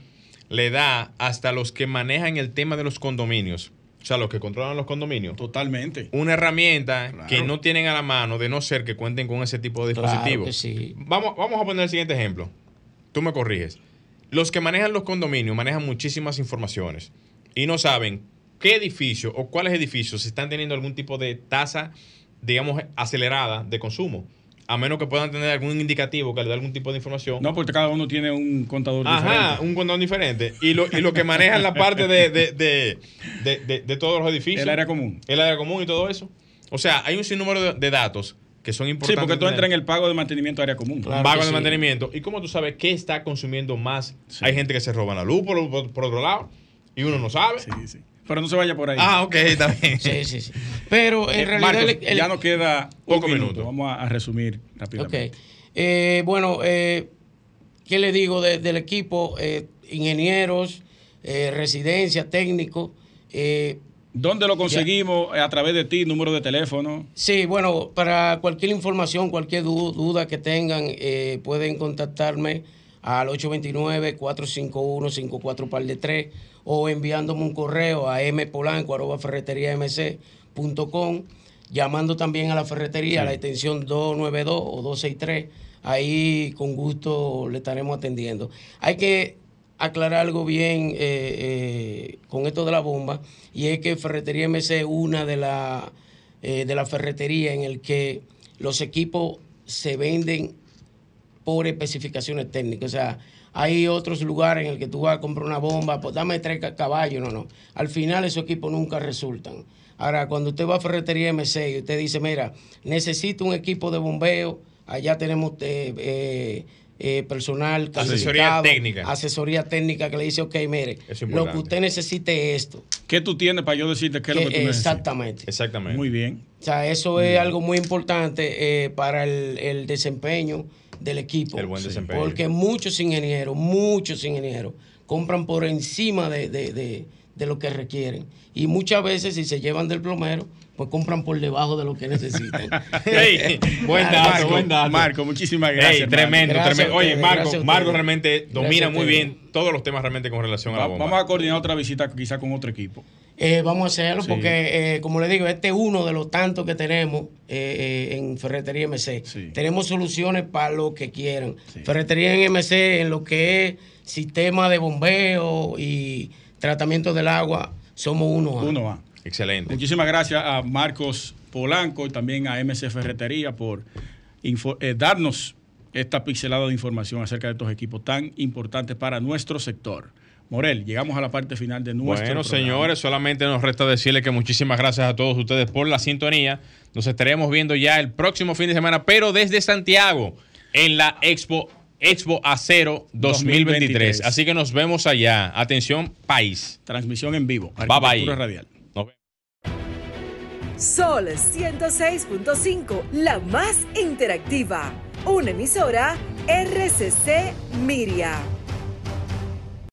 le da hasta los que manejan el tema de los condominios, o sea, los que controlan los condominios.
Totalmente.
Una herramienta que no tienen a la mano de no ser que cuenten con ese tipo de dispositivos. vamos, vamos a poner el siguiente ejemplo. Tú me corriges. Los que manejan los condominios manejan muchísimas informaciones y no saben qué edificio o cuáles edificios están teniendo algún tipo de tasa, digamos, acelerada de consumo a menos que puedan tener algún indicativo que le dé algún tipo de información.
No, porque cada uno tiene un contador
Ajá,
diferente.
un contador diferente. Y lo, y lo que manejan la parte de, de, de, de, todos los edificios.
El área común.
El área común y todo eso. O sea, hay un sinnúmero de, datos que son importantes.
Sí, porque tú entras en el pago de mantenimiento de área común.
pago de mantenimiento. ¿Y cómo tú sabes qué está consumiendo más? Hay gente que se roba la luz por, por, otro lado y uno no sabe.
Sí, sí. Pero no se vaya por ahí.
Ah, ok, está bien.
sí, sí, sí. Pero en eh, realidad.
ya nos queda poco minuto. Vamos a, resumir rápidamente.
Ok. Eh, bueno, eh, ¿qué le digo del equipo? Eh, ingenieros, residencia, técnicos.
¿Dónde lo conseguimos? ¿A través de ti? ¿Número de teléfono?
Sí, bueno, para cualquier información, cualquier duda que tengan, pueden contactarme al 829-451-54 par de 3 o enviándome un correo a mpolanco.ferreteriamc.com, llamando también a la ferretería a la extensión 292 o 263. Ahí con gusto le estaremos atendiendo. Hay que aclarar algo bien eh, eh, con esto de la bomba y es que Ferretería MC es una de la, eh, de la ferretería en el que los equipos se venden por especificaciones técnicas. O sea, hay otros lugares en el que tú vas a comprar una bomba, pues dame tres caballos, no, no. Al final esos equipos nunca resultan. Ahora, cuando usted va a Ferretería MC y usted dice, mira, necesito un equipo de bombeo, allá tenemos eh, eh, eh, personal
asesoría técnica.
asesoría técnica que le dice ok mire lo que usted necesite es esto
¿qué tú tienes para yo decirte qué es lo que tú necesitas?
exactamente.
Exactamente.
Muy bien.
O sea eso es algo muy importante para el, el desempeño del equipo.
El buen desempeño.
Porque muchos ingenieros, muchos ingenieros compran por encima de, de, de, lo que requieren. Y muchas veces si se llevan del plomero, pues compran por debajo de lo que necesitan.
buen dato, buen dato.
Marco, muchísimas gracias.
tremendo, tremendo. Oye, Marco, Marco realmente domina muy bien todos los temas realmente con relación a la bomba.
Vamos a coordinar otra visita quizá con otro equipo.
Eh, vamos a hacerlo porque, eh, como le digo, este es uno de los tantos que tenemos eh, en Ferretería MC. Tenemos soluciones para lo que quieran. Ferretería en MC, en lo que es sistema de bombeo y tratamiento del agua, somos uno A.
Uno A.
Excelente.
Muchísimas gracias a Marcos Polanco y también a MC Ferretería por darnos esta pixelada de información acerca de estos equipos tan importantes para nuestro sector. Morel, llegamos a la parte final de nuestro
Bueno, señores, solamente nos resta decirle que muchísimas gracias a todos ustedes por la sintonía. Nos estaremos viendo ya el próximo fin de semana, pero desde Santiago, en la Expo Expo Acero 2023. Así que nos vemos allá. Atención, país.
Transmisión en vivo.
Bye bye.
Radial.
Sol 106.5, la más interactiva. Una emisora RCC Miria.